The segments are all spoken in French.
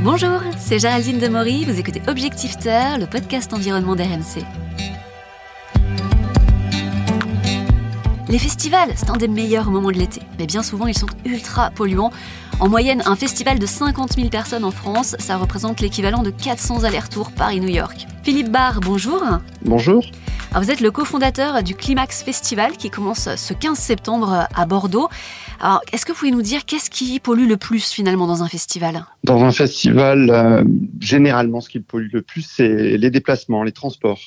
Bonjour, c'est Géraldine Demory, vous écoutez Objectif Terre, le podcast environnement d'RMC. Les festivals, c'est un des meilleurs moments de l'été, mais bien souvent ils sont ultra polluants. En moyenne, un festival de 50 000 personnes en France, ça représente l'équivalent de 400 allers-retours Paris-New York. Philippe Barr, bonjour. Bonjour. Vous êtes le cofondateur du Climax Festival qui commence ce 15 septembre à Bordeaux. Alors, est-ce que vous pouvez nous dire qu'est-ce qui pollue le plus finalement dans un festival? Dans un festival, euh, généralement, ce qui pollue le plus, c'est les déplacements, les transports.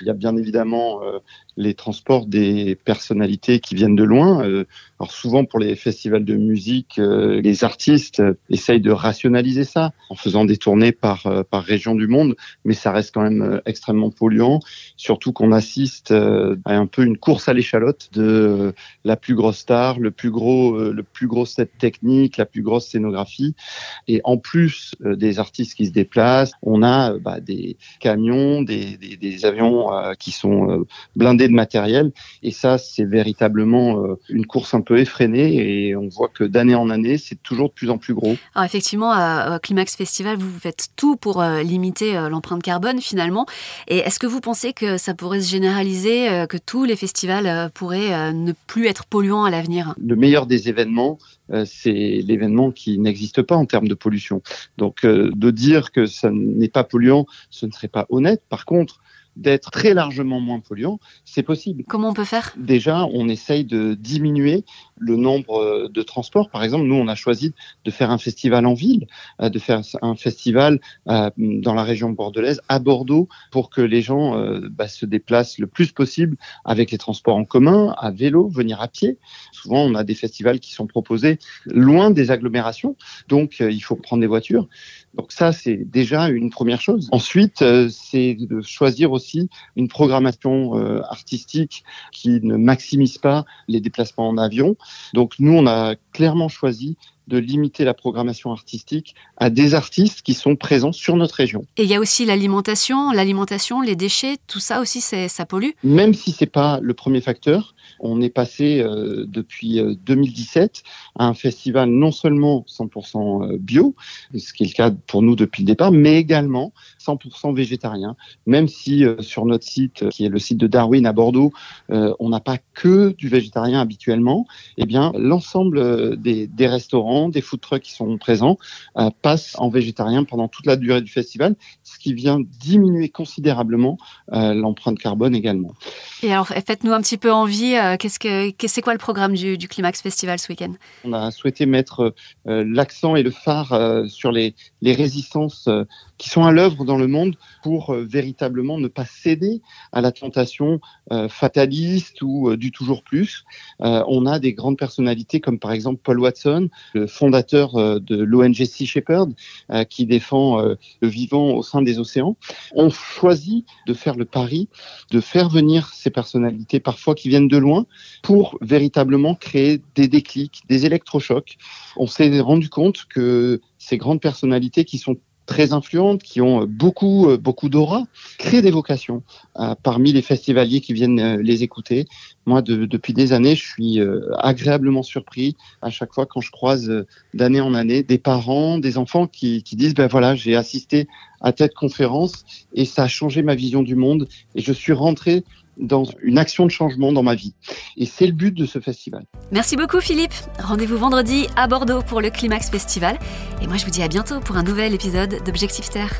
Il y a bien évidemment euh, les transports des personnalités qui viennent de loin. Euh, alors souvent pour les festivals de musique, les artistes essayent de rationaliser ça en faisant des tournées par par région du monde, mais ça reste quand même extrêmement polluant. Surtout qu'on assiste à un peu une course à l'échalote de la plus grosse star, le plus gros euh, le plus gros set technique, la plus grosse scénographie. Et en plus euh, des artistes qui se déplacent, on a euh, bah, des camions, des, avions qui sont blindés de matériel. Et ça, c'est véritablement une course un peu effrénée. Et on voit que d'année en année, c'est toujours de plus en plus gros. Alors effectivement, à Climax Festival, vous faites tout pour limiter l'empreinte carbone finalement. Et est-ce que vous pensez que ça pourrait se généraliser, que tous les festivals pourraient ne plus être polluants à l'avenir? Le meilleur des événements, euh, c'est l'événement qui n'existe pas en termes de pollution. Donc euh, de dire que ça n'est pas polluant, ce ne serait pas honnête. Par contre, d'être très largement moins polluant, c'est possible. Comment on peut faire? Déjà, on essaye de diminuer le nombre euh, de transports. Par exemple, nous, on a choisi de faire un festival en ville, euh, de faire un festival euh, dans la région bordelaise, à Bordeaux, pour que les gens bah, se déplacent le plus possible avec les transports en commun, à vélo, venir à pied. Souvent, on a des festivals qui sont proposés loin des agglomérations, donc il faut prendre des voitures. Donc ça, c'est déjà une première chose. Ensuite, c'est de choisir aussi une programmation artistique qui ne maximise pas les déplacements en avion. Donc nous, on a clairement choisi de limiter la programmation artistique à des artistes qui sont présents sur notre région. Et il y a aussi l'alimentation, l'alimentation, les déchets, tout ça aussi, ça pollue? Même si c'est pas le premier facteur, on est passé euh, depuis 2017 euh, à un festival non seulement 100% euh, bio, ce qui est le cas pour nous depuis le départ, mais également 100% végétarien. Même si sur notre site, qui est le site de Darwin à Bordeaux, on n'a pas que du végétarien habituellement, eh bien l'ensemble des, des restaurants des food trucks qui sont présents, euh, passent en végétarien pendant toute la durée du festival, ce qui vient diminuer considérablement euh, l'empreinte carbone également. Et alors, faites-nous un petit peu envie, euh, qu'est-ce que c'est quoi le programme du, Climax Festival ce week-end? On a souhaité mettre l'accent et le phare sur les, les résistances qui sont à l'œuvre dans le monde pour véritablement ne pas céder à la tentation fataliste ou du toujours plus. on a des grandes personnalités comme par exemple Paul Watson, le fondateur euh, de l'ONG Sea Shepherd, euh, qui défend euh, le vivant au sein des océans, ont choisi de faire le pari, de faire venir ces personnalités, parfois qui viennent de loin, pour véritablement créer des déclics, des électrochocs. On s'est rendu compte que ces grandes personnalités qui sont très influentes, qui ont beaucoup, beaucoup d'aura, créent des vocations parmi les festivaliers qui viennent les écouter moi, depuis des années, je suis euh, agréablement surpris à chaque fois quand je croise euh, d'année en année des parents, des enfants qui, disent, ben voilà, j'ai assisté à cette conférence et ça a changé ma vision du monde et je suis rentré dans une action de changement dans ma vie. Et c'est le but de ce festival. Merci beaucoup Philippe. Rendez-vous vendredi à Bordeaux pour le Climax Festival. Et moi je vous dis à bientôt pour un nouvel épisode d'Objectif Terre.